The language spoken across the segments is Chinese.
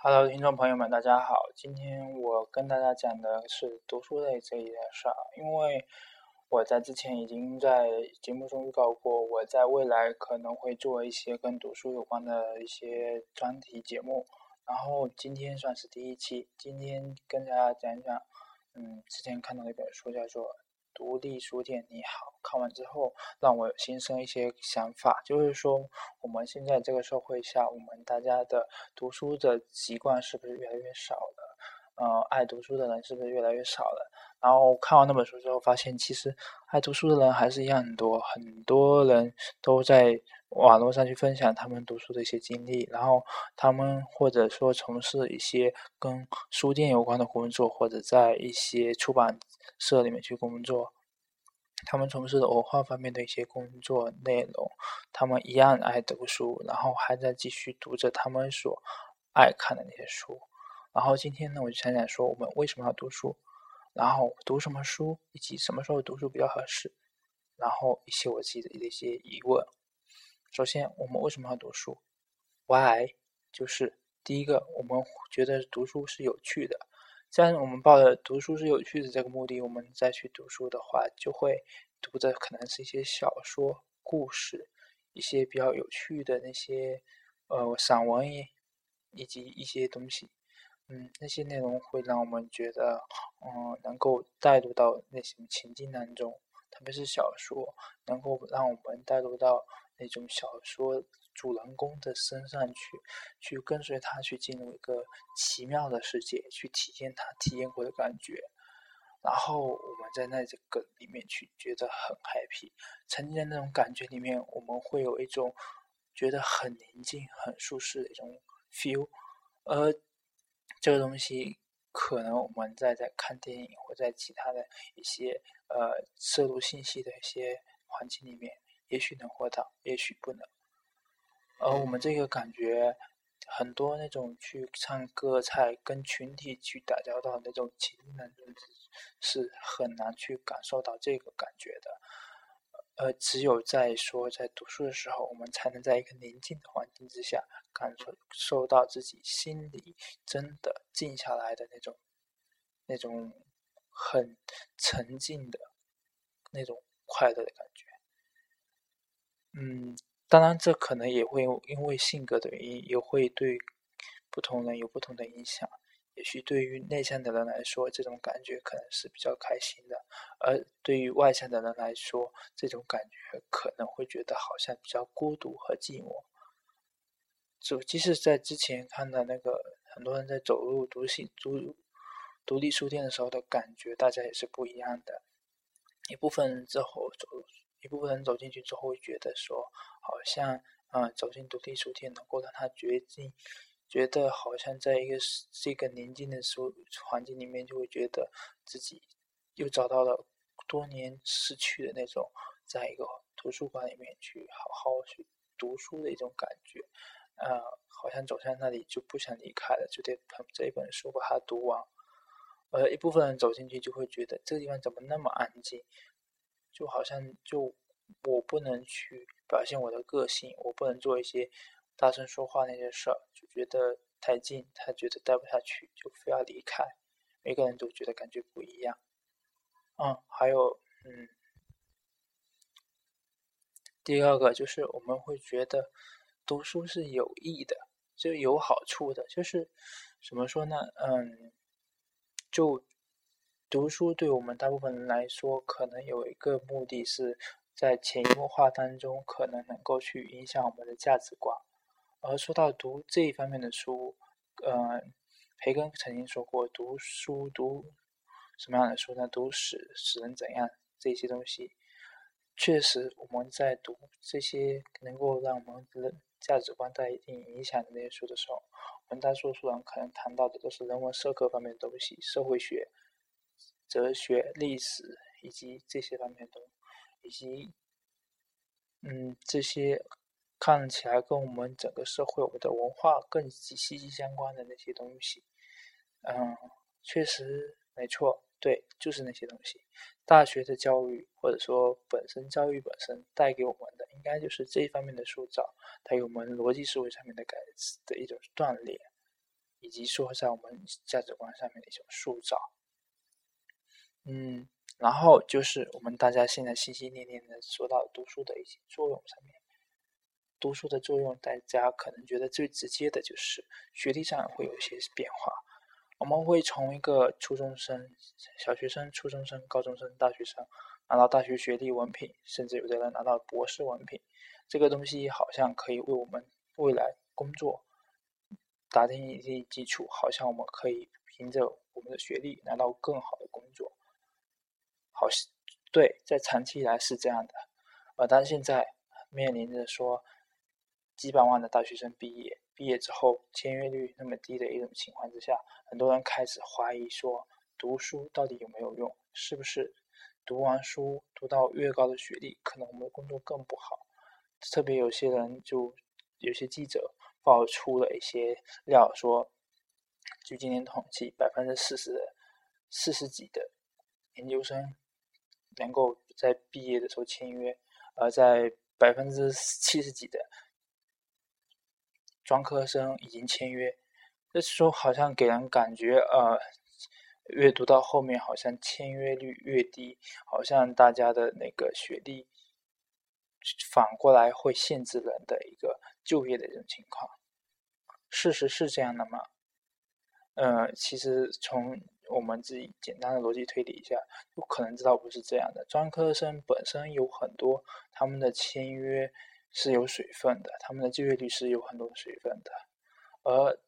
Hello，听众朋友们，大家好。今天我跟大家讲的是读书类这一件事儿，因为我在之前已经在节目中预告过，我在未来可能会做一些跟读书有关的一些专题节目。然后今天算是第一期，今天跟大家讲一讲，嗯，之前看到的一本书叫做。独立书店你好，看完之后让我心生一些想法，就是说我们现在这个社会下，我们大家的读书的习惯是不是越来越少了？呃，爱读书的人是不是越来越少了？然后看完那本书之后，发现其实爱读书的人还是一样很多，很多人都在网络上去分享他们读书的一些经历，然后他们或者说从事一些跟书店有关的工作，或者在一些出版。社里面去工作，他们从事的文化方面的一些工作内容，他们一样爱读书，然后还在继续读着他们所爱看的那些书。然后今天呢，我就想想说，我们为什么要读书，然后读什么书，以及什么时候读书比较合适，然后一些我自己的一些疑问。首先，我们为什么要读书？Why？就是第一个，我们觉得读书是有趣的。既然我们抱着读书是有趣的这个目的，我们再去读书的话，就会读的可能是一些小说、故事，一些比较有趣的那些呃散文以及一些东西。嗯，那些内容会让我们觉得，嗯，能够带入到那些情境当中，特别是小说，能够让我们带入到那种小说。主人公的身上去，去跟随他去进入一个奇妙的世界，去体验他体验过的感觉，然后我们在那这个里面去觉得很 happy，沉浸在那种感觉里面，我们会有一种觉得很宁静、很舒适的一种 feel，而这个东西可能我们在在看电影或在其他的一些呃摄入信息的一些环境里面，也许能活到，也许不能。而我们这个感觉，很多那种去唱歌、菜跟群体去打交道那种情境当中，是很难去感受到这个感觉的。呃，只有在说在读书的时候，我们才能在一个宁静的环境之下，感受受到自己心里真的静下来的那种、那种很沉静的那种快乐的感觉。嗯。当然，这可能也会因为性格的原因，也会对不同人有不同的影响。也许对于内向的人来说，这种感觉可能是比较开心的；而对于外向的人来说，这种感觉可能会觉得好像比较孤独和寂寞。就即使在之前看到那个很多人在走入独行独独立书店的时候的感觉，大家也是不一样的。一部分人之后走。一部分人走进去之后会觉得说，好像，嗯，走进独立书店能够让他决定，觉得好像在一个这个宁静的书环境里面，就会觉得自己又找到了多年失去的那种，在一个图书馆里面去好好去读书的一种感觉，呃，好像走向那里就不想离开了，就得捧着一本书把它读完。而一部分人走进去就会觉得这个地方怎么那么安静。就好像就我不能去表现我的个性，我不能做一些大声说话那些事儿，就觉得太近，他觉得待不下去，就非要离开。每个人都觉得感觉不一样。嗯，还有嗯，第二个就是我们会觉得读书是有益的，就有好处的，就是怎么说呢？嗯，就。读书对我们大部分人来说，可能有一个目的是在潜移默化当中，可能能够去影响我们的价值观。而说到读这一方面的书，呃，培根曾经说过，读书读什么样的书呢？读史使人怎样这些东西，确实我们在读这些能够让我们的价值观带一定影响的那些书的时候，我们大多数人可能谈到的都是人文社科方面的东西，社会学。哲学、历史以及这些方面的，以及嗯这些看起来跟我们整个社会、我们的文化更息息相关的那些东西，嗯，确实没错，对，就是那些东西。大学的教育或者说本身教育本身带给我们的，应该就是这一方面的塑造，它有我们逻辑思维上面的改的一种锻炼。以及说在我们价值观上面的一种塑造。嗯，然后就是我们大家现在心心念念的说到读书的一些作用上面。读书的作用，大家可能觉得最直接的就是学历上会有一些变化。我们会从一个初中生、小学生、初中生、高中生、大学生拿到大学学历文凭，甚至有的人拿到博士文凭。这个东西好像可以为我们未来工作打定一定基础，好像我们可以凭着我们的学历拿到更好的工作。好，对，在长期以来是这样的，而，但现在面临着说。几百万的大学生毕业，毕业之后签约率那么低的一种情况之下，很多人开始怀疑说，读书到底有没有用？是不是读完书，读到越高的学历，可能我们的工作更不好？特别有些人就有些记者爆出了一些料，说据今年统计，百分之四十的四十几的研究生能够在毕业的时候签约，而在百分之七十几的。专科生已经签约，这时候好像给人感觉，呃，阅读到后面，好像签约率越低，好像大家的那个学历反过来会限制人的一个就业的这种情况。事实是这样的吗？呃，其实从我们自己简单的逻辑推理一下，就可能知道不是这样的。专科生本身有很多他们的签约。是有水分的，他们的就业率是有很多水分的。而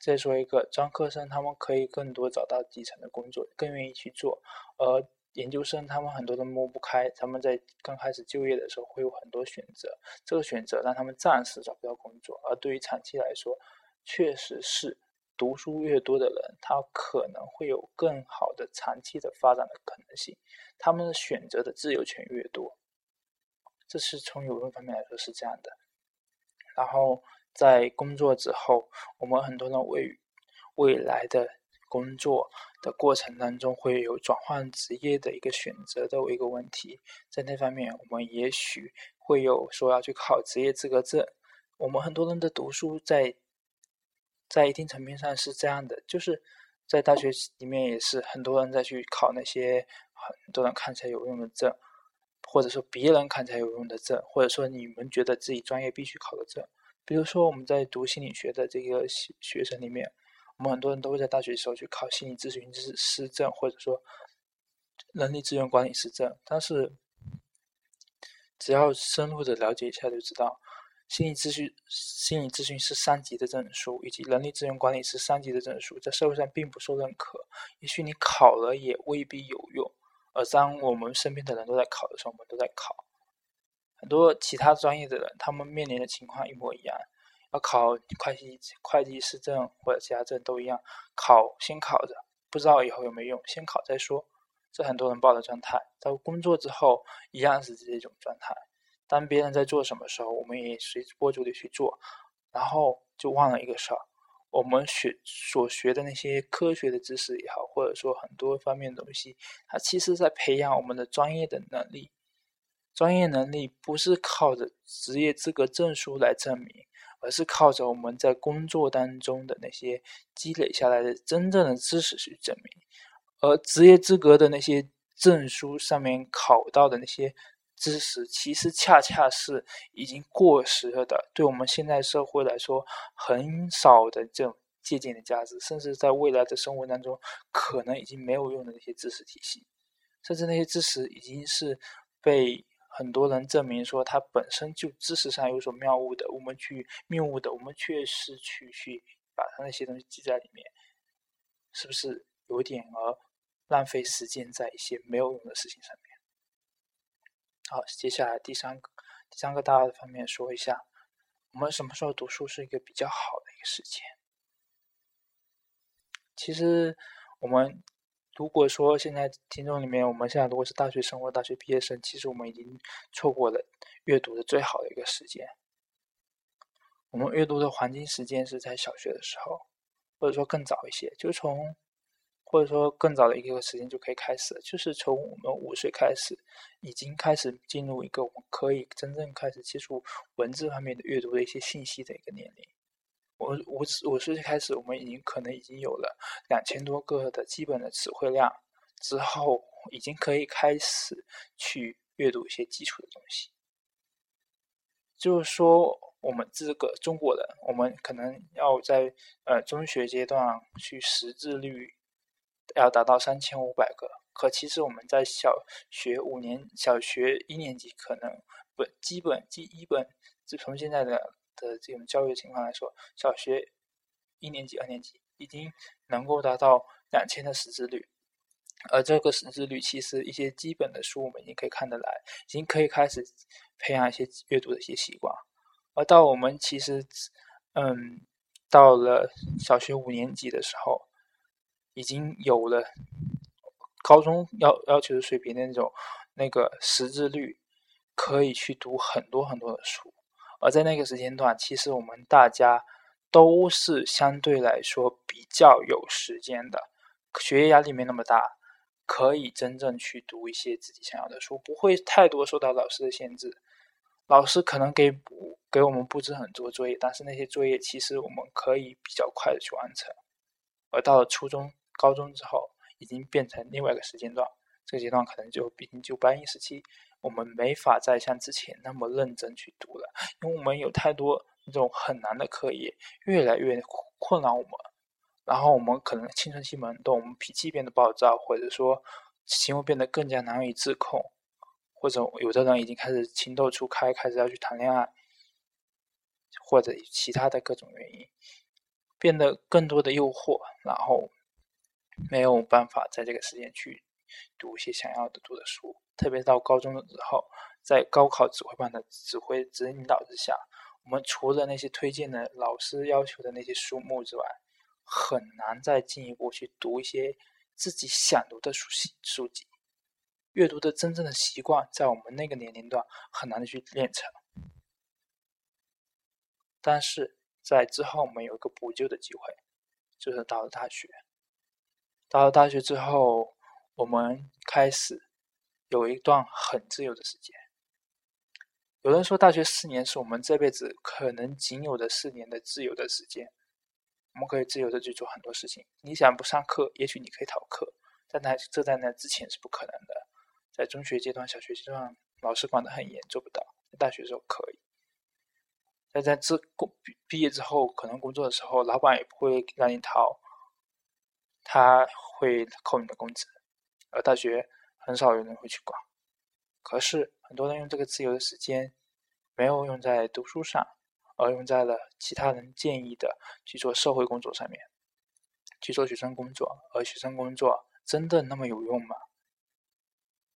再说一个专科生，他们可以更多找到基层的工作，更愿意去做。而研究生，他们很多都摸不开，他们在刚开始就业的时候会有很多选择，这个选择让他们暂时找不到工作。而对于长期来说，确实是读书越多的人，他可能会有更好的长期的发展的可能性，他们的选择的自由权越多。这是从有用方面来说是这样的，然后在工作之后，我们很多人为未来的工作的过程当中会有转换职业的一个选择的一个问题，在那方面我们也许会有说要去考职业资格证。我们很多人的读书在在一定层面上是这样的，就是在大学里面也是很多人在去考那些很多人看起来有用的证。或者说别人看起来有用的证，或者说你们觉得自己专业必须考的证，比如说我们在读心理学的这个学学生里面，我们很多人都会在大学时候去考心理咨询师师证，或者说人力资源管理师证。但是只要深入的了解一下就知道，心理咨询心理咨询师三级的证书以及人力资源管理师三级的证书，在社会上并不受认可，也许你考了也未必有用。而当我们身边的人都在考的时候，我们都在考。很多其他专业的人，他们面临的情况一模一样，要考会计、会计师证或者其他证都一样，考先考着，不知道以后有没有用，先考再说。这很多人报的状态，在工作之后一样是这种状态。当别人在做什么时候，我们也随波逐流去做，然后就忘了一个事儿。我们学所学的那些科学的知识也好，或者说很多方面的东西，它其实在培养我们的专业的能力。专业能力不是靠着职业资格证书来证明，而是靠着我们在工作当中的那些积累下来的真正的知识去证明。而职业资格的那些证书上面考到的那些。知识其实恰恰是已经过时了的，对我们现在社会来说，很少的这种借鉴的价值，甚至在未来的生活当中，可能已经没有用的那些知识体系，甚至那些知识已经是被很多人证明说它本身就知识上有所谬误的，我们去谬误的，我们确实去去把它那些东西记在里面，是不是有点而浪费时间在一些没有用的事情上面？好，接下来第三个，第三个大的方面说一下，我们什么时候读书是一个比较好的一个时间？其实，我们如果说现在听众里面，我们现在如果是大学生或大学毕业生，其实我们已经错过了阅读的最好的一个时间。我们阅读的黄金时间是在小学的时候，或者说更早一些，就从。或者说更早的一个时间就可以开始，就是从我们五岁开始，已经开始进入一个我们可以真正开始接触文字方面的阅读的一些信息的一个年龄。我我五岁开始，我们已经可能已经有了两千多个的基本的词汇量，之后已经可以开始去阅读一些基础的东西。就是说，我们这个中国人，我们可能要在呃中学阶段去识字率要达到三千五百个，可其实我们在小学五年、小学一年级可能本基本基一本，就从现在的。的这种教育情况来说，小学一年级、二年级已经能够达到两千的识字率，而这个识字率其实一些基本的书我们已经可以看得来，已经可以开始培养一些阅读的一些习惯。而到我们其实，嗯，到了小学五年级的时候，已经有了高中要要求的水平那种那个识字率，可以去读很多很多的书。而在那个时间段，其实我们大家都是相对来说比较有时间的，学业压力没那么大，可以真正去读一些自己想要的书，不会太多受到老师的限制。老师可能给补给我们布置很多作业，但是那些作业其实我们可以比较快的去完成。而到了初中、高中之后，已经变成另外一个时间段，这个阶段可能就毕竟就白银时期。我们没法再像之前那么认真去读了，因为我们有太多那种很难的课业，越来越困扰我们。然后我们可能青春期萌动，我们脾气变得暴躁，或者说行为变得更加难以自控，或者有的人已经开始情窦初开，开始要去谈恋爱，或者其他的各种原因，变得更多的诱惑，然后没有办法在这个时间去读一些想要的读的书。特别到高中的时候，在高考指挥棒的指挥指引导之下，我们除了那些推荐的老师要求的那些书目之外，很难再进一步去读一些自己想读的书籍。书籍阅读的真正的习惯，在我们那个年龄段很难的去练成。但是在之后，我们有一个补救的机会，就是到了大学。到了大学之后，我们开始。有一段很自由的时间。有人说，大学四年是我们这辈子可能仅有的四年的自由的时间，我们可以自由的去做很多事情。你想不上课，也许你可以逃课，但那这在那之前是不可能的。在中学阶段、小学阶段，老师管得很严，做不到；在大学时候可以。但在这工毕业之后，可能工作的时候，老板也不会让你逃，他会扣你的工资。而大学。很少有人会去管，可是很多人用这个自由的时间，没有用在读书上，而用在了其他人建议的去做社会工作上面，去做学生工作。而学生工作真的那么有用吗？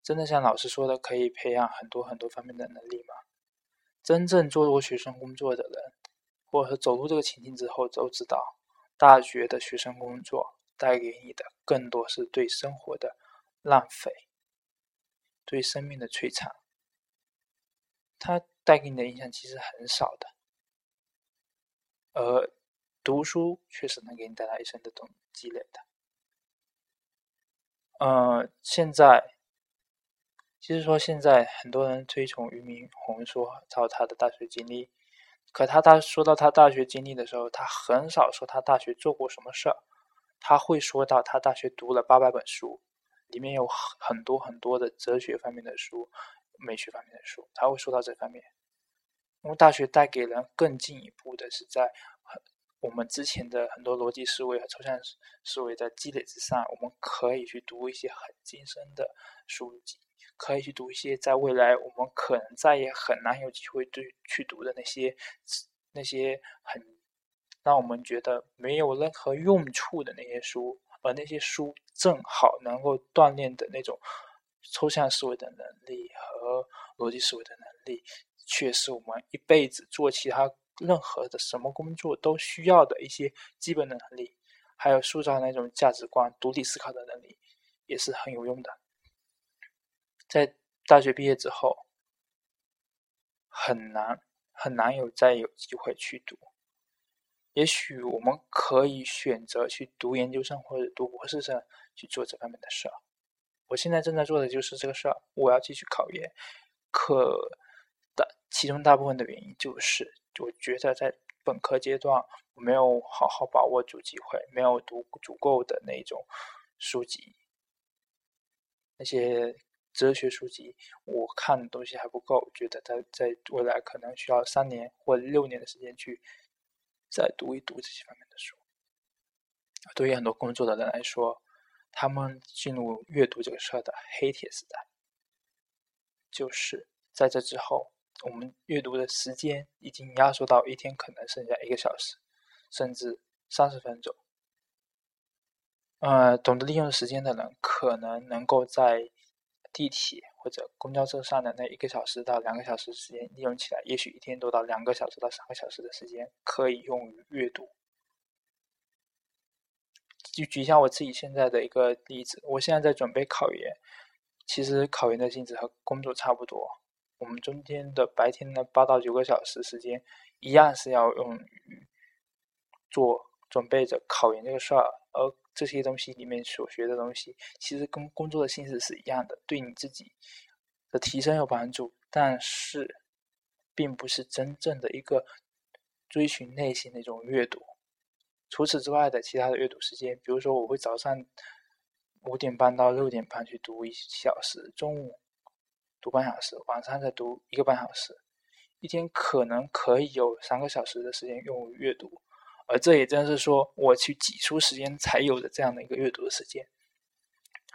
真的像老师说的，可以培养很多很多方面的能力吗？真正做过学生工作的人，或者说走入这个情境之后，都知道，大学的学生工作带给你的更多是对生活的浪费。对生命的摧残，它带给你的影响其实很少的，而读书确实能给你带来一生的东积累的。呃，现在其实说现在很多人推崇俞敏洪说到他的大学经历，可他他说到他大学经历的时候，他很少说他大学做过什么事儿，他会说到他大学读了八百本书。里面有很多很多的哲学方面的书、美学方面的书，他会说到这方面。因为大学带给人更进一步的是，在我们之前的很多逻辑思维和抽象思维的积累之上，我们可以去读一些很精深的书籍，可以去读一些在未来我们可能再也很难有机会对去读的那些那些很让我们觉得没有任何用处的那些书。而那些书正好能够锻炼的那种抽象思维的能力和逻辑思维的能力，却是我们一辈子做其他任何的什么工作都需要的一些基本的能力，还有塑造那种价值观、独立思考的能力，也是很有用的。在大学毕业之后，很难很难有再有机会去读。也许我们可以选择去读研究生或者读博士生去做这方面的事儿。我现在正在做的就是这个事儿。我要继续考研，可大其中大部分的原因就是，我觉得在本科阶段，我没有好好把握住机会，没有读足够的那种书籍，那些哲学书籍，我看的东西还不够，觉得在在未来可能需要三年或六年的时间去再读一读这些方面的书。对于很多工作的人来说，他们进入阅读这个事儿的黑铁时代，就是在这之后。我们阅读的时间已经压缩到一天可能剩下一个小时，甚至三十分钟。呃，懂得利用时间的人，可能能够在地铁或者公交车上的那一个小时到两个小时时间利用起来，也许一天多到两个小时到三个小时的时间可以用于阅读。就举一下我自己现在的一个例子，我现在在准备考研，其实考研的性质和工作差不多。我们中间的白天的八到九个小时时间，一样是要用于做准备着考研这个事儿，而这些东西里面所学的东西，其实跟工作的性质是一样的，对你自己的提升有帮助，但是并不是真正的一个追寻内心的一种阅读。除此之外的其他的阅读时间，比如说我会早上五点半到六点半去读一小时，中午。读半小时，晚上再读一个半小时，一天可能可以有三个小时的时间用于阅读，而这也正是说我去挤出时间才有的这样的一个阅读的时间。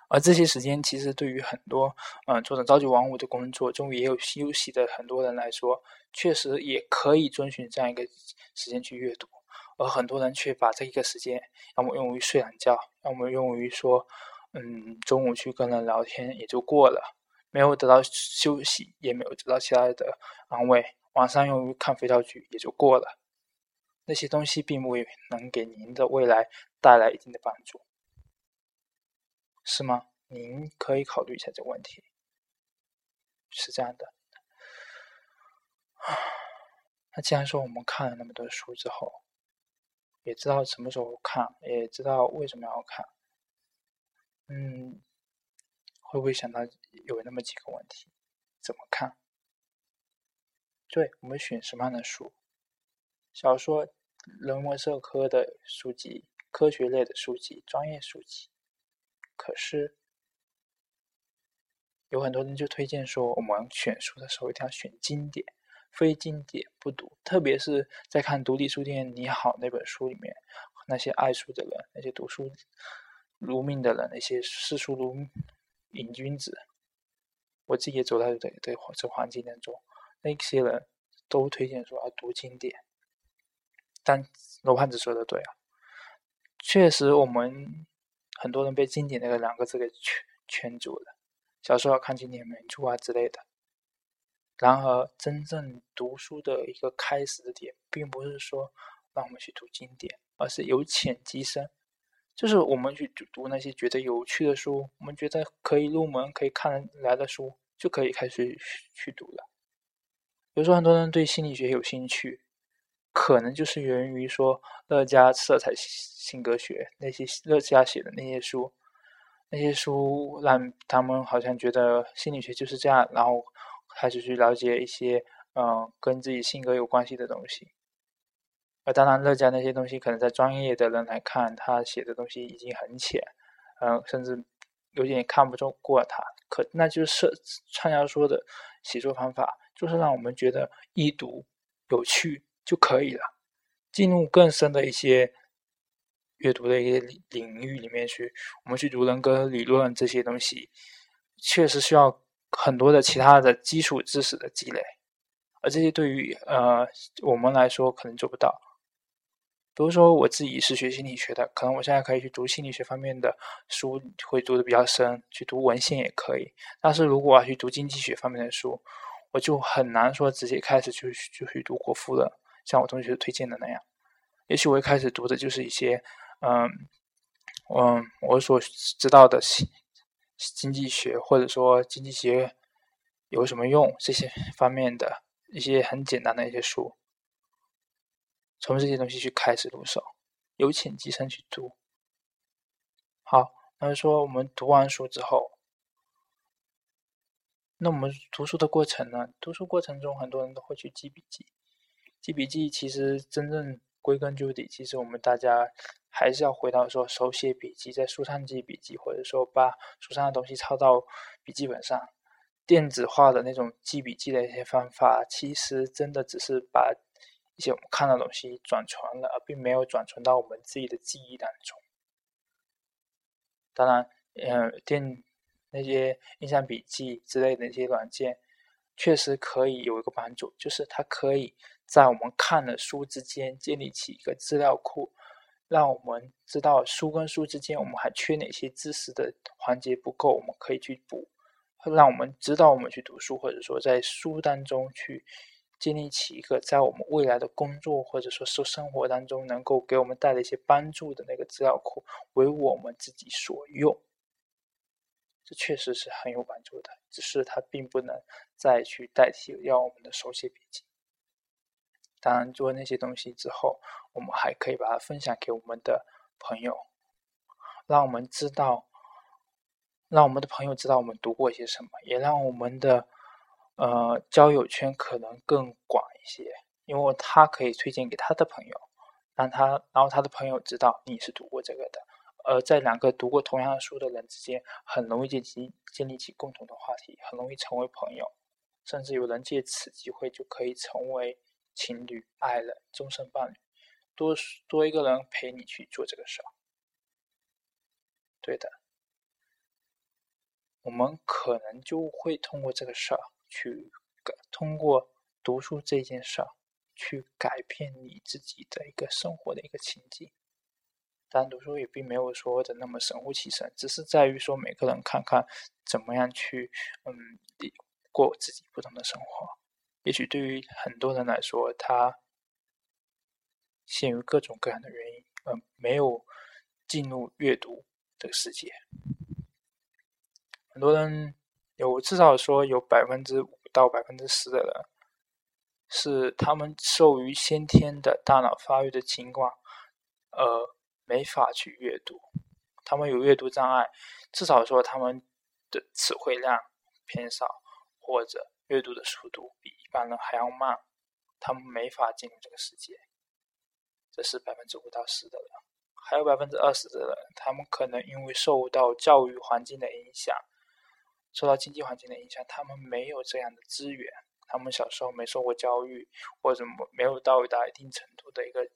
而这些时间其实对于很多嗯做着朝九晚五的工作，中午也有休息的很多人来说，确实也可以遵循这样一个时间去阅读，而很多人却把这一个时间要么用于睡懒觉，要么用于说嗯中午去跟人聊天也就过了。没有得到休息，也没有得到其他的安慰。晚上用于看肥皂剧也就过了。那些东西并不能给您的未来带来一定的帮助，是吗？您可以考虑一下这个问题。是这样的。那既然说我们看了那么多书之后，也知道什么时候看，也知道为什么要看，嗯。会不会想到有那么几个问题？怎么看？对我们选什么样的书？小说、人文社科的书籍、科学类的书籍、专业书籍。可是有很多人就推荐说，我们选书的时候一定要选经典，非经典不读。特别是在看独立书店你好那本书里面，那些爱书的人，那些读书如命的人，那些视书如。瘾君子，我自己也走在这这这环境当中，那些人都推荐说要读经典，但罗胖子说的对啊，确实我们很多人被经典那个两个字给圈圈住了，小时候看经典名著啊之类的。然而，真正读书的一个开始的点，并不是说让我们去读经典，而是由浅及深。就是我们去读读那些觉得有趣的书，我们觉得可以入门、可以看得来的书，就可以开始去读了。比如说，很多人对心理学有兴趣，可能就是源于说乐嘉色彩性格学那些乐嘉写的那些书，那些书让他们好像觉得心理学就是这样，然后开始去了解一些嗯跟自己性格有关系的东西。而当然，乐嘉那些东西可能在专业的人来看，他写的东西已经很浅，嗯，甚至有点看不中过他。可那就是畅销书的写作方法，就是让我们觉得易读、有趣就可以了。进入更深的一些阅读的一些领域里面去，我们去读人格理论这些东西，确实需要很多的其他的基础知识的积累，而这些对于呃我们来说可能做不到。比如说我自己是学心理学的，可能我现在可以去读心理学方面的书，会读的比较深，去读文献也可以。但是如果我要去读经济学方面的书，我就很难说直接开始就就去读国富了，像我同学推荐的那样。也许我一开始读的就是一些，嗯嗯，我所知道的经济学，或者说经济学有什么用这些方面的一些很简单的一些书。从这些东西去开始入手，由浅及深去读。好，那就说我们读完书之后，那我们读书的过程呢？读书过程中，很多人都会去记笔记。记笔记其实真正归根究底，其实我们大家还是要回到说手写笔记，在书上记笔记，或者说把书上的东西抄到笔记本上。电子化的那种记笔记的一些方法，其实真的只是把一些我们看到的东西转传了，而并没有转传到我们自己的记忆当中。当然，嗯，电那些印象笔记之类的一些软件，确实可以有一个帮助，就是它可以在我们看的书之间建立起一个资料库，让我们知道书跟书之间我们还缺哪些知识的环节不够，我们可以去补。让我们知道我们去读书，或者说在书当中去建立起一个在我们未来的工作或者说是生活当中能够给我们带来一些帮助的那个资料库，为我们自己所用。这确实是很有帮助的，只是它并不能再去代替要我们的手写笔记。当然，做那些东西之后，我们还可以把它分享给我们的朋友，让我们知道。让我们的朋友知道我们读过些什么，也让我们的呃交友圈可能更广一些，因为他可以推荐给他的朋友，让他然后他的朋友知道你是读过这个的，而在两个读过同样的书的人之间，很容易建立建立起共同的话题，很容易成为朋友，甚至有人借此机会就可以成为情侣、爱人、终身伴侣，多多一个人陪你去做这个事儿，对的。我们可能就会通过这个事儿去，通过读书这件事儿去改变你自己的一个生活的一个情境。但读书也并没有说的那么神乎其神，只是在于说每个人看看怎么样去嗯过自己不同的生活。也许对于很多人来说，他限于各种各样的原因，呃，没有进入阅读这个世界。很多人有至少说有百分之五到百分之十的人，是他们受于先天的大脑发育的情况，呃，没法去阅读。他们有阅读障碍，至少说他们的词汇量偏少，或者阅读的速度比一般人还要慢，他们没法进入这个世界。这是百分之五到十的人，还有百分之二十的人，他们可能因为受到教育环境的影响。受到经济环境的影响，他们没有这样的资源，他们小时候没受过教育，或者没有到达一定程度的一个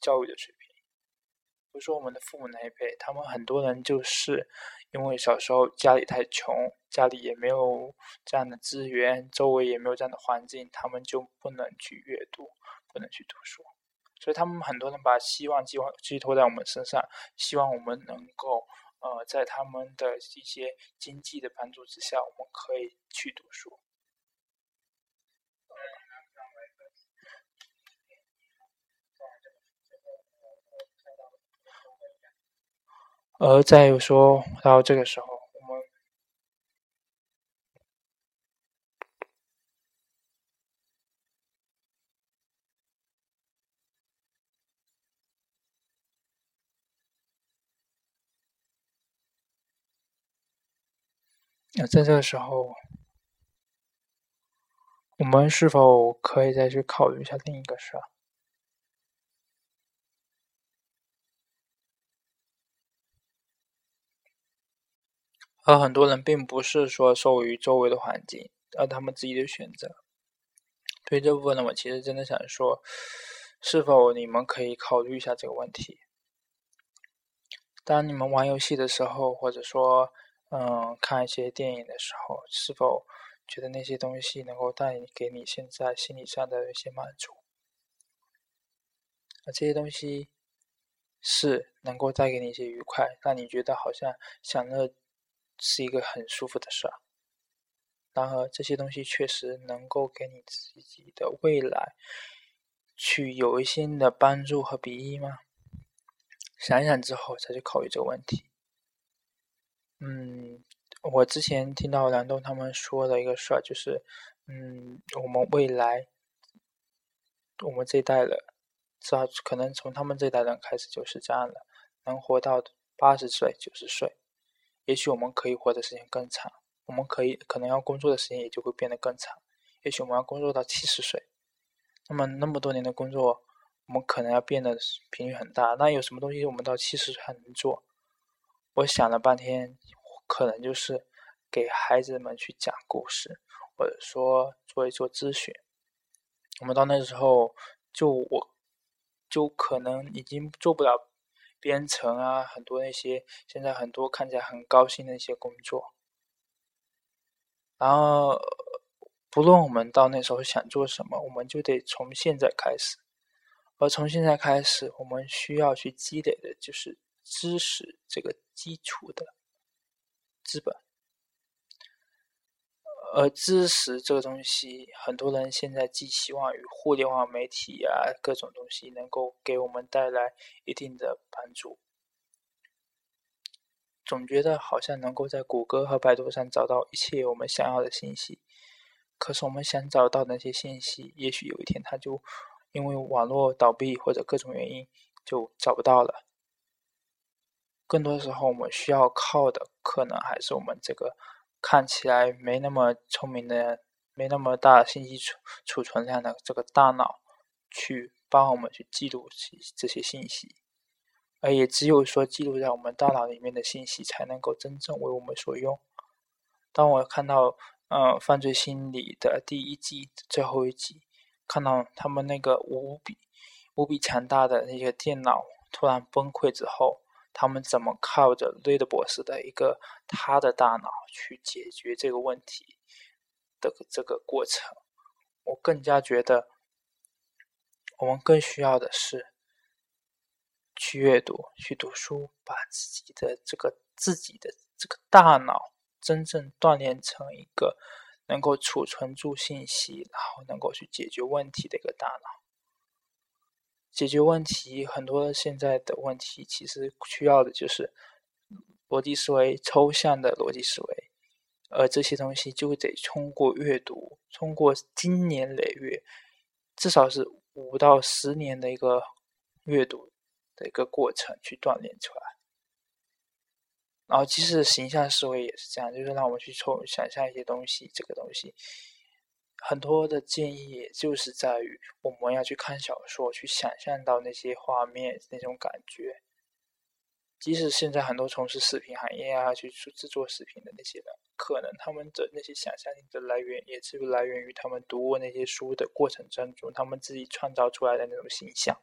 教育的水平。比如说我们的父母那一辈，他们很多人就是因为小时候家里太穷，家里也没有这样的资源，周围也没有这样的环境，他们就不能去阅读，不能去读书，所以他们很多人把希望寄望寄托在我们身上，希望我们能够。呃，在他们的一些经济的帮助之下，我们可以去读书。而再有说到这个时候。那在这个时候，我们是否可以再去考虑一下另一个事儿？而很多人并不是说受于周围的环境，而他们自己的选择。对这部分呢，我其实真的想说，是否你们可以考虑一下这个问题？当你们玩游戏的时候，或者说。嗯，看一些电影的时候，是否觉得那些东西能够带给你现在心理上的一些满足？而这些东西是能够带给你一些愉快，让你觉得好像享乐是一个很舒服的事儿。然而，这些东西确实能够给你自己的未来去有一些的帮助和裨益吗？想想之后再去考虑这个问题。嗯，我之前听到梁栋他们说的一个事儿，就是，嗯，我们未来，我们这一代人，至少可能从他们这一代人开始就是这样的，能活到八十岁、九十岁，也许我们可以活的时间更长，我们可以可能要工作的时间也就会变得更长，也许我们要工作到七十岁，那么那么多年的工作，我们可能要变得频率很大。那有什么东西我们到七十岁还能做？我想了半天，可能就是给孩子们去讲故事，或者说做一做咨询。我们到那时候，就我，就可能已经做不了编程啊，很多那些现在很多看起来很高薪的一些工作。然后。不论我们到那时候想做什么，我们就得从现在开始。而从现在开始，我们需要去积累的就是知识这个基础的资本。而知识这个东西，很多人现在寄希望于互联网媒体啊，各种东西能够给我们带来一定的帮助。总觉得好像能够在谷歌和百度上找到一切我们想要的信息。可是我们想找到那些信息，也许有一天它就因为网络倒闭或者各种原因就找不到了。更多时候，我们需要靠的可能还是我们这个看起来没那么聪明的、没那么大信息储储存量的这个大脑，去帮我们去记录这些信息。而也只有说记录在我们大脑里面的信息，才能够真正为我们所用。当我看到。呃，犯罪心理的第一季最后一集，看到他们那个无比无比强大的那个电脑突然崩溃之后，他们怎么靠着瑞德博士的一个他的大脑去解决这个问题的这个过程，我更加觉得，我们更需要的是去阅读、去读书，把自己的这个自己的这个大脑。真正锻炼成一个能够储存住信息，然后能够去解决问题的一个大脑。解决问题，很多现在的问题其实需要的就是逻辑思维、抽象的逻辑思维，而这些东西就得通过阅读，通过经年累月，至少是五到十年的一个阅读的一个过程去锻炼出来。然后，其实形象思维也是这样，就是让我们去抽想象一些东西。这个东西很多的建议，也就是在于我们要去看小说，去想象到那些画面那种感觉。即使现在很多从事视频行业啊，去制作视频的那些人，可能他们的那些想象力的来源，也是来源于他们读过那些书的过程当中，他们自己创造出来的那种形象。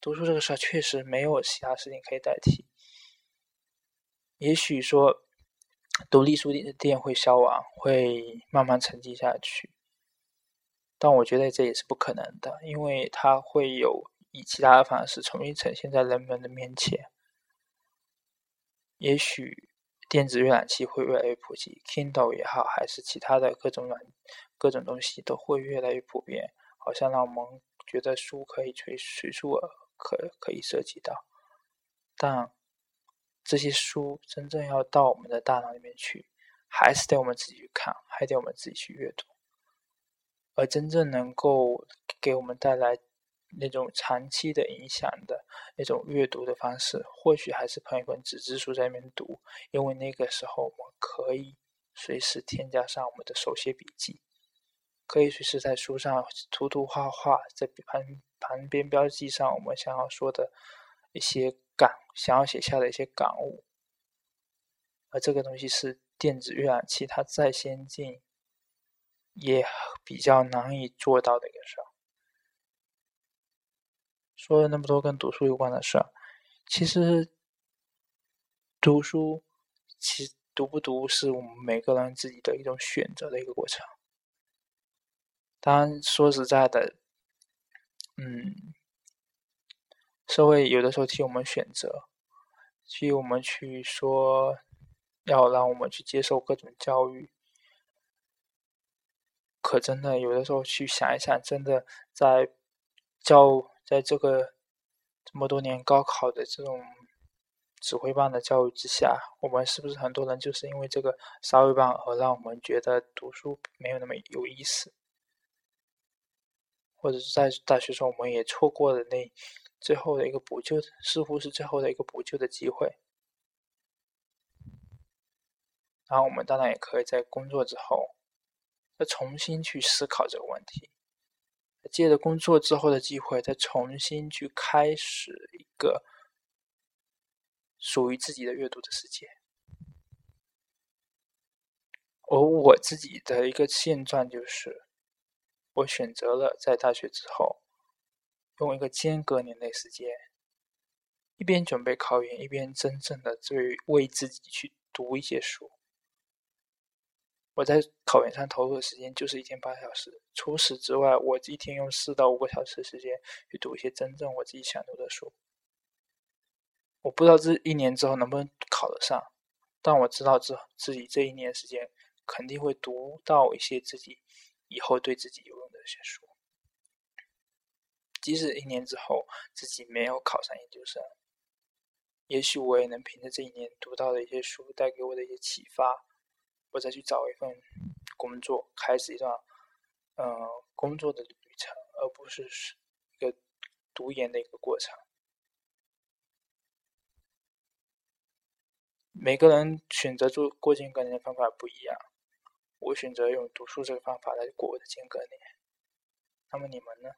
读书这个事儿，确实没有其他事情可以代替。也许说，独立书店的店会消亡，会慢慢沉寂下去，但我觉得这也是不可能的，因为它会有以其他的方式重新呈现在人们的面前。也许电子阅览器会越来越普及，Kindle 也好，还是其他的各种软各种东西都会越来越普遍，好像让我们觉得书可以随随处可可以涉及到，但。这些书真正要到我们的大脑里面去，还是得我们自己去看，还得我们自己去阅读。而真正能够给我们带来那种长期的影响的那种阅读的方式，或许还是捧一本纸质书在里面读，因为那个时候我们可以随时添加上我们的手写笔记，可以随时在书上涂涂画画，在旁旁边标记上我们想要说的一些。感想要写下的一些感悟，而这个东西是电子阅览器，它再先进也比较难以做到的一个事儿。说了那么多跟读书有关的事儿，其实读书，其读不读是我们每个人自己的一种选择的一个过程。当然，说实在的，嗯。社会有的时候替我们选择，替我们去说，要让我们去接受各种教育。可真的有的时候去想一想，真的在教在这个这么多年高考的这种指挥棒的教育之下，我们是不是很多人就是因为这个杀威棒而让我们觉得读书没有那么有意思，或者是在大学时候我们也错过了那。最后的一个补救，似乎是最后的一个补救的机会。然后我们当然也可以在工作之后，再重新去思考这个问题，借着工作之后的机会，再重新去开始一个属于自己的阅读的世界。而我自己的一个现状就是，我选择了在大学之后，用一个间隔年的时间，一边准备考研，一边真正的为为自己去读一些书。我在考研上投入的时间就是一天八小时，除此之外，我一天用四到五个小时的时间去读一些真正我自己想读的书。我不知道这一年之后能不能考得上，但我知道自自己这一年时间。肯定会读到一些自己以后对自己有用的一些书，即使一年之后自己没有考上研究生，也许我也能凭着这一年读到的一些书带给我的一些启发，我再去找一份工作，开始一段嗯工作的旅程，而不是一个读研的一个过程。每个人选择做过间隔年的方法不一样。我选择用读书这个方法来过我的间隔年，那么你们呢？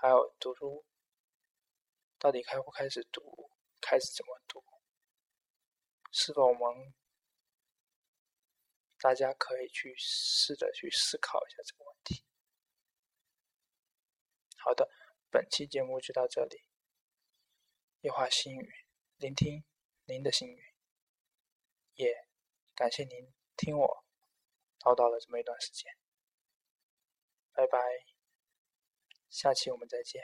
还有读书到底开不开始读？开始怎么读？是否我们大家可以去试着去思考一下这个问题？好的，本期节目就到这里。夜话心语，聆听您的心语，也感谢您。听我叨叨了这么一段时间，拜拜，下期我们再见。